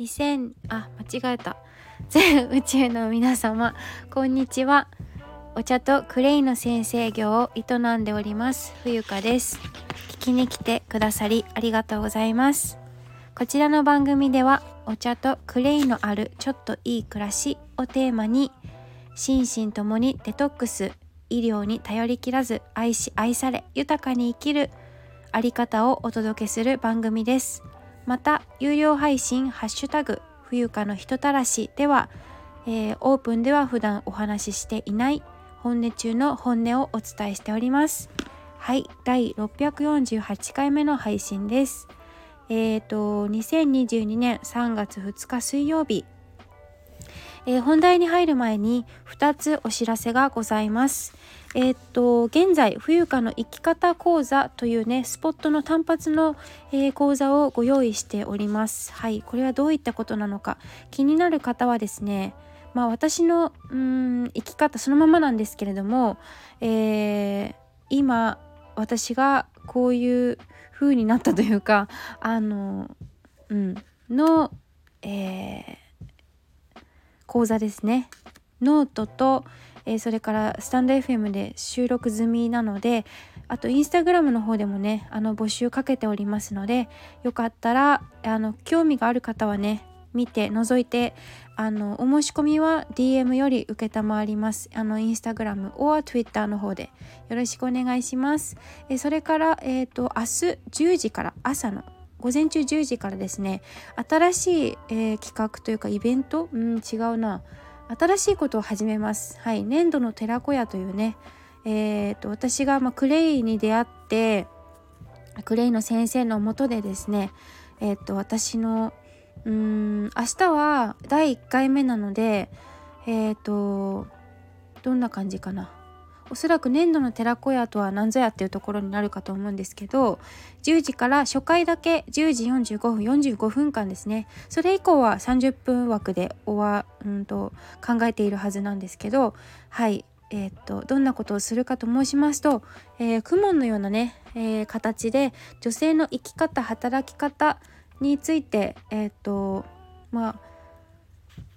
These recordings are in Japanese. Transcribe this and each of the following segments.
2000あ間違えた。全宇宙の皆様こんにちは。お茶とクレイの先生業を営んでおります冬香です。聞きに来てくださりありがとうございます。こちらの番組ではお茶とクレイのあるちょっといい暮らしをテーマに心身ともにデトックス医療に頼りきらず愛し愛され豊かに生きるあり方をお届けする番組です。また有料配信ハッシュタグ冬香の人たらしでは、えー、オープンでは普段お話ししていない本音中の本音をお伝えしております。はい第648回目の配信です。えっ、ー、と2022年3月2日水曜日。えー、本題に入る前に2つお知らせがございます。えー、っと現在冬香の生き方講座というねスポットの単発の、えー、講座をご用意しております。はいこれはどういったことなのか。気になる方はですねまあ私のうん生き方そのままなんですけれども、えー、今私がこういう風になったというか あのうんの、えー、講座ですね。ノートと、えー、それからスタンド FM で収録済みなのであとインスタグラムの方でもねあの募集かけておりますのでよかったらあの興味がある方はね見て覗いてあのお申し込みは DM より承ります。あのインスタグラム or Twitter の方で。よろしくお願いします。えそれからえっ、ー、と明日10時から朝の午前中10時からですね新しい、えー、企画というかイベント？うん違うな。新しいことを始めます。はい、粘土の寺子屋というね、えーと、私が、ま、クレイに出会ってクレイの先生のもとでですね、えーと、私のうん明日は第1回目なのでえっ、ー、とどんな感じかなおそらく粘土の寺子屋とは何ぞやっていうところになるかと思うんですけど10時から初回だけ10時45分45分間ですね。それ以降は30分枠で終わ、うんと、考えているはずなんですけどはいえー、っとどんなことをするかと申しますと、えー、クモンのようなね、えー、形で女性の生き方働き方についてえー、っとまあ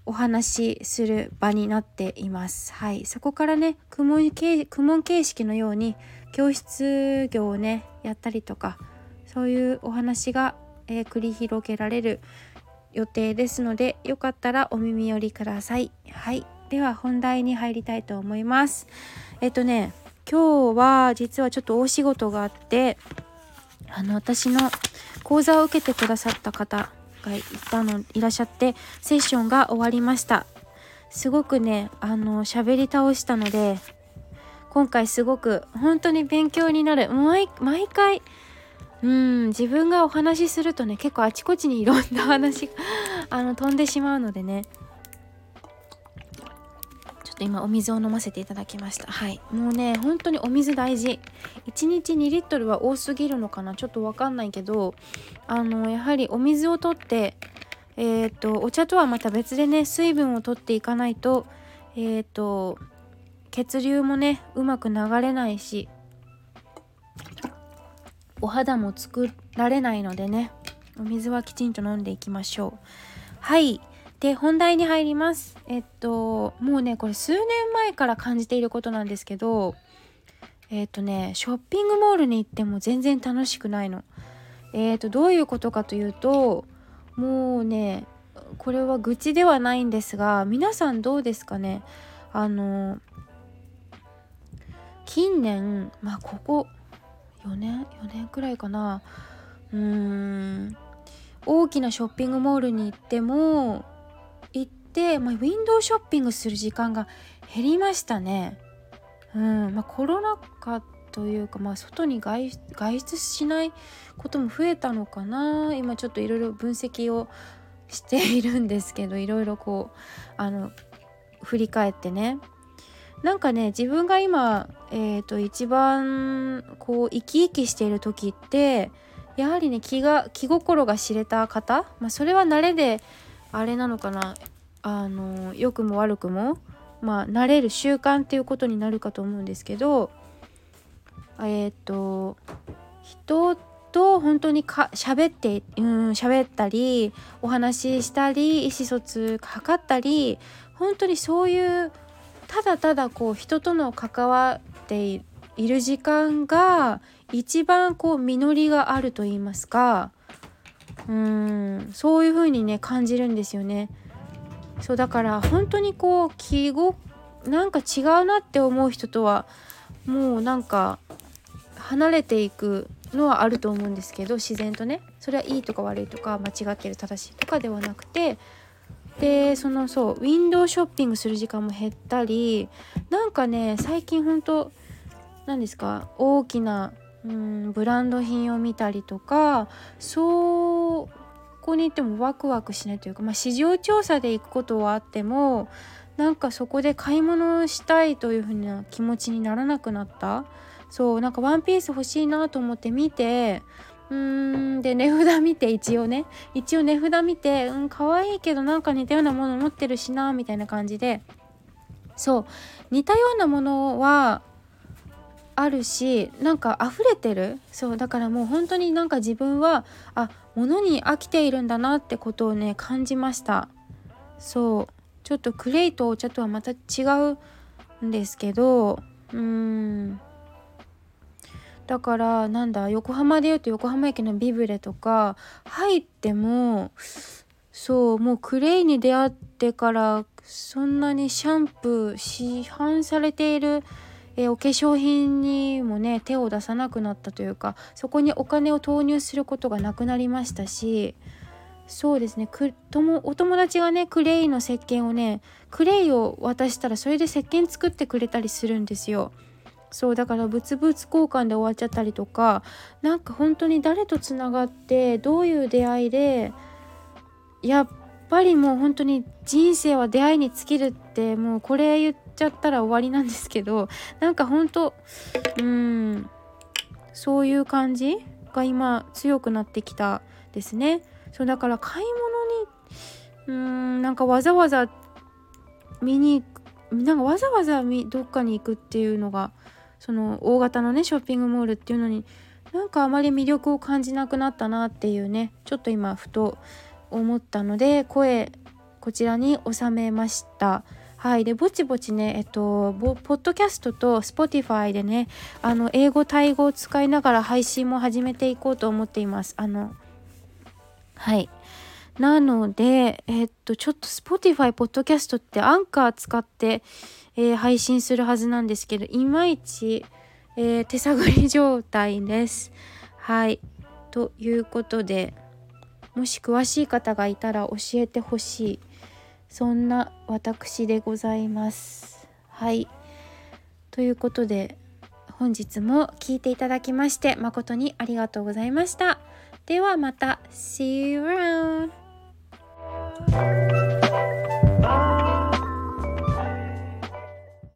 お話しする場になっています。はい、そこからね苦問形苦問形式のように教室業をねやったりとかそういうお話が、えー、繰り広げられる予定ですのでよかったらお耳寄りください。はいでは本題に入りたいと思います。えっとね今日は実はちょっと大仕事があってあの私の講座を受けてくださった方がいたのいらっしゃってセッションが終わりました。すごくねあの喋り倒したので今回すごく本当に勉強になる。毎回うん自分がお話しするとね結構あちこちにいろんな話があの飛んでしまうのでね。ょっと今お水を飲ませていただきました。はい。もうね本当にお水大事。1日2リットルは多すぎるのかな？ちょっとわかんないけどあのやはりお水をとってえっ、ー、とお茶とはまた別でね水分をとっていかないとえっ、ー、と血流もねうまく流れないしお肌も作られないのでねお水はきちんと飲んでいきましょう。はい。で本題に入ります。えっともうねこれ数年前から感じていることなんですけどえっとねショッピングモールに行っても全然楽しくないの。えっとどういうことかというともうねこれは愚痴ではないんですが皆さんどうですかね？あの近年まあここ4年4年くらいかな。うーん大きなショッピングモールに行ってもて、まあ、ウィンドウショッピングする時間が減りましたね。うんまあ、コロナ禍というか、まあ、外に外出しないことも増えたのかな。今ちょっといろいろ分析をしているんですけどいろいろこうあの振り返ってね。なんかね自分が今、えーと、一番こう生き生きしている時ってやはりね気が気心が知れた方、まあ、それは慣れであれなのかな。あの良くも悪くもまあ慣れる習慣っていうことになるかと思うんですけどえっ、ー、と人と本当にか喋ってうん喋ったりお話ししたり意思疎通図ったり本当にそういうただただこう人との関わっている時間が一番こう実りがあると言いますかうんそういう風にね感じるんですよね。そうだから本当にこう気ごなんか違うなって思う人とはもうなんか離れていくのはあると思うんですけど自然とね。それはいいとか悪いとか間違ってる正しいとかではなくてでそのそうウィンドウショッピングする時間も減ったりなんかね最近ほんと何ですか大きなうんブランド品を見たりとかそうこに行ってもワクワクしないというか、まあ、市場調査で行くことはあってもなんかそこで買い物をしたいというふうな気持ちにならなくなった。そうなんかワンピース欲しいなと思って見てうーんで値札見て一応ね一応値札見てうん可愛いけどなんか似たようなもの持ってるしなみたいな感じで。そう似たようなものはあるしなんか溢れてる。そうだからもう本当になんか自分はあ物に飽きているんだなってことをね感じました。そう。ちょっとクレイとお茶とはまた違うんですけどうーん。だからなんだ横浜でいうと横浜駅のビブレとか入ってもそうもうクレイに出会ってからそんなにシャンプー市販されているえお化粧品にもね手を出さなくなったというかそこにお金を投入することがなくなりましたしそうですねくともお友達がねクレイの石鹸をねクレイを渡したらそれで石鹸作ってくれたりするんですよ。そうだから物々交換で終わっちゃったりとかなんか本当に誰とつながってどういう出会いでやっぱりもう本当に人生は出会いに尽きるってもうこれ言っちゃったら終わりなんですけどなんか本当うんそういう感じが今強くなってきたですね。そうだから買い物にうーんなんかわざわざ見になんかわざわざどっかに行くっていうのがその大型のねショッピングモールっていうのになんかあまり魅力を感じなくなったなっていうねちょっと今ふと思ったので声こちらに収めました。はい、でぼちぼちねえっとポッドキャストと Spotify でねあの英語タイ語を使いながら配信も始めていこうと思っています。あのはいなのでえっとちょっと Spotify ポッドキャストってアンカー使ってえー、配信するはずなんですけどいまいち、えー、手探り状態です。はいということでもし詳しい方がいたら教えてほしいそんな私でございます。はいということで本日も聞いていただきまして誠にありがとうございました。ではまた See you around!